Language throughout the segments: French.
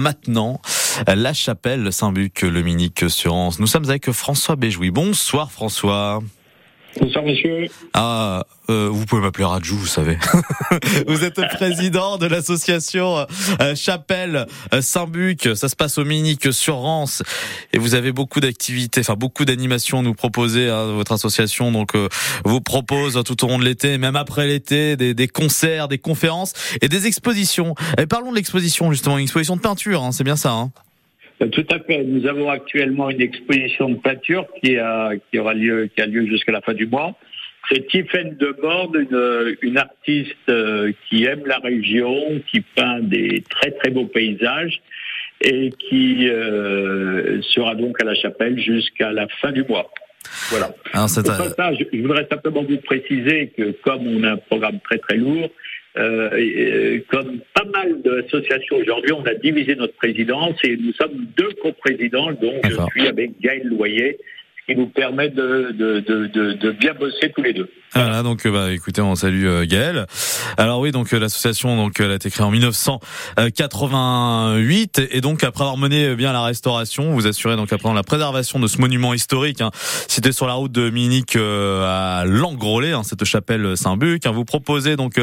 maintenant. La chapelle Saint-Buc, le Minique sur Nous sommes avec François Béjoui. Bonsoir François. Bonsoir monsieur. Ah, euh, vous pouvez m'appeler Radjou, vous savez. vous êtes président de l'association euh, Chapelle euh, Saint-Buc. Ça se passe au Minique sur Rance. Et vous avez beaucoup d'activités, enfin beaucoup d'animations à nous proposer. Hein, votre association donc vous propose tout au long de l'été, même après l'été, des, des, concerts, des conférences et des expositions. Et parlons de l'exposition justement, une exposition de peinture. Hein, c'est bien ça. Hein? euh, tout à fait. Nous avons actuellement une exposition de peinture qui, a, qui aura lieu, qui a lieu jusqu'à la fin du mois. C'est Tiffaine de Borde, une, une artiste euh, qui aime la région, qui peint des très très beaux paysages et qui euh, sera donc à la chapelle jusqu'à la fin du mois. Voilà. Alors, ça, je voudrais simplement vous préciser que comme on a un programme très très lourd, euh, comme pas mal d'associations aujourd'hui, on a divisé notre présidence et nous sommes deux coprésidents, donc je suis avec Gaël Loyer, qui nous permet de, de, de, de, bien bosser tous les deux. Voilà, donc euh, bah écoutez, on salue euh, Gaël. Alors oui, donc euh, l'association donc elle a été créée en 1988 et donc après avoir mené bien la restauration, vous assurez donc après la préservation de ce monument historique hein, situé sur la route de Minique à Langrollet, hein, cette chapelle Saint-Buc. Hein, vous proposez donc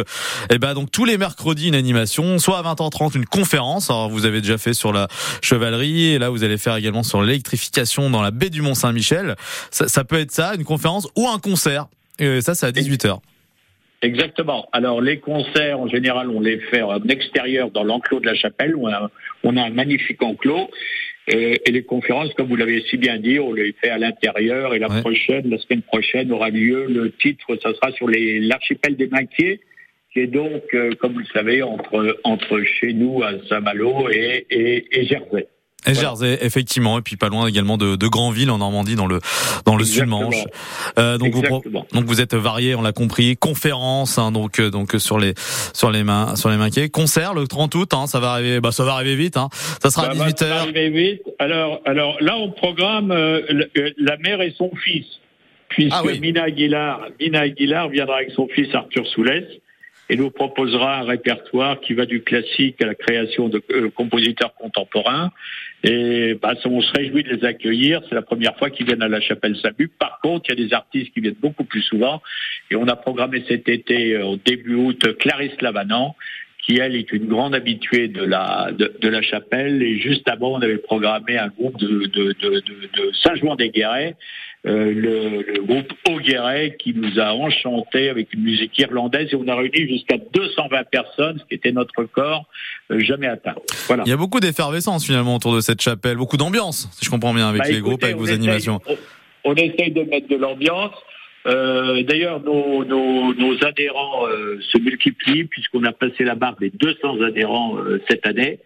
eh ben donc tous les mercredis une animation, soit à 20h30 une conférence. Alors vous avez déjà fait sur la chevalerie et là vous allez faire également sur l'électrification dans la baie du Mont Saint-Michel. Ça, ça peut être ça, une conférence ou un concert. Et ça, c'est à 18h. Exactement. Alors les concerts, en général, on les fait en extérieur dans l'enclos de la chapelle. On a, on a un magnifique enclos. Et, les conférences, comme vous l'avez si bien dit, on les fait à l'intérieur. Et la prochaine, la semaine prochaine, aura lieu. Le titre, ça sera sur l'archipel des Maquiers, qui est donc, euh, comme vous le savez, entre, entre chez nous à Saint-Malo et, et, et Jersey. Et Jersey, effectivement, et puis pas loin également de, de Granville en Normandie, dans le dans le Sud-Manche. Euh, donc vous donc vous êtes varié, on l'a compris. Conférence, hein, donc euh, donc sur les sur les mains sur les maquets. Concert le 30 août, hein, ça va arriver, bah ça va arriver vite. Hein. Ça sera à 18 h Ça va arriver vite. Alors alors là on programme euh, euh, la mère et son fils, puisque ah Mina Aguilar Mina Aguilar viendra avec son fils Arthur Soulès et nous proposera un répertoire qui va du classique à la création de euh, compositeurs contemporains. Et bah, on se réjouit de les accueillir. C'est la première fois qu'ils viennent à la Chapelle Sabu. Par contre, il y a des artistes qui viennent beaucoup plus souvent. Et on a programmé cet été, euh, au début août, Clarisse Lavanant, qui elle est une grande habituée de la chapelle. Et juste avant, on avait programmé un groupe de, de, de, de Saint-Jouan-des-Guérets euh, le, le, groupe Augueret qui nous a enchanté avec une musique irlandaise et on a réuni jusqu'à 220 personnes, ce qui était notre record euh, jamais atteint. Voilà. Il y a beaucoup d'effervescence finalement autour de cette chapelle, beaucoup d'ambiance, si je comprends bien, avec bah, les groupes, avec vos animations. On, essaye de mettre de l'ambiance. Euh, D'ailleurs, nos, nos, nos, adhérents se multiplient puisqu'on a passé la barre des 200 adhérents cette année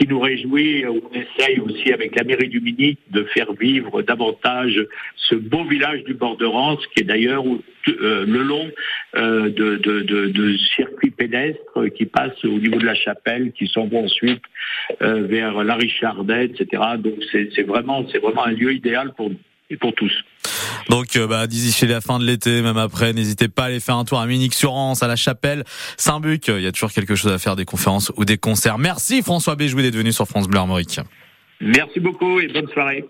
qui nous réjouit, on essaye aussi avec la mairie du Minique de faire vivre davantage ce beau village du bord de Rance, qui est d'ailleurs euh, le long euh, de, circuits pédestres qui passent au niveau de la chapelle, qui s'en vont ensuite euh, vers la Richardet, etc. Donc c'est vraiment, c'est vraiment un lieu idéal pour nous et pour tous. Donc euh, bah, d'ici la fin de l'été, même après, n'hésitez pas à aller faire un tour à Munich-sur-Rance, à la Chapelle, Saint-Buc. Il y a toujours quelque chose à faire, des conférences ou des concerts. Merci François Béjoué d'être venu sur France Bleu Armorique. Merci beaucoup et bonne soirée.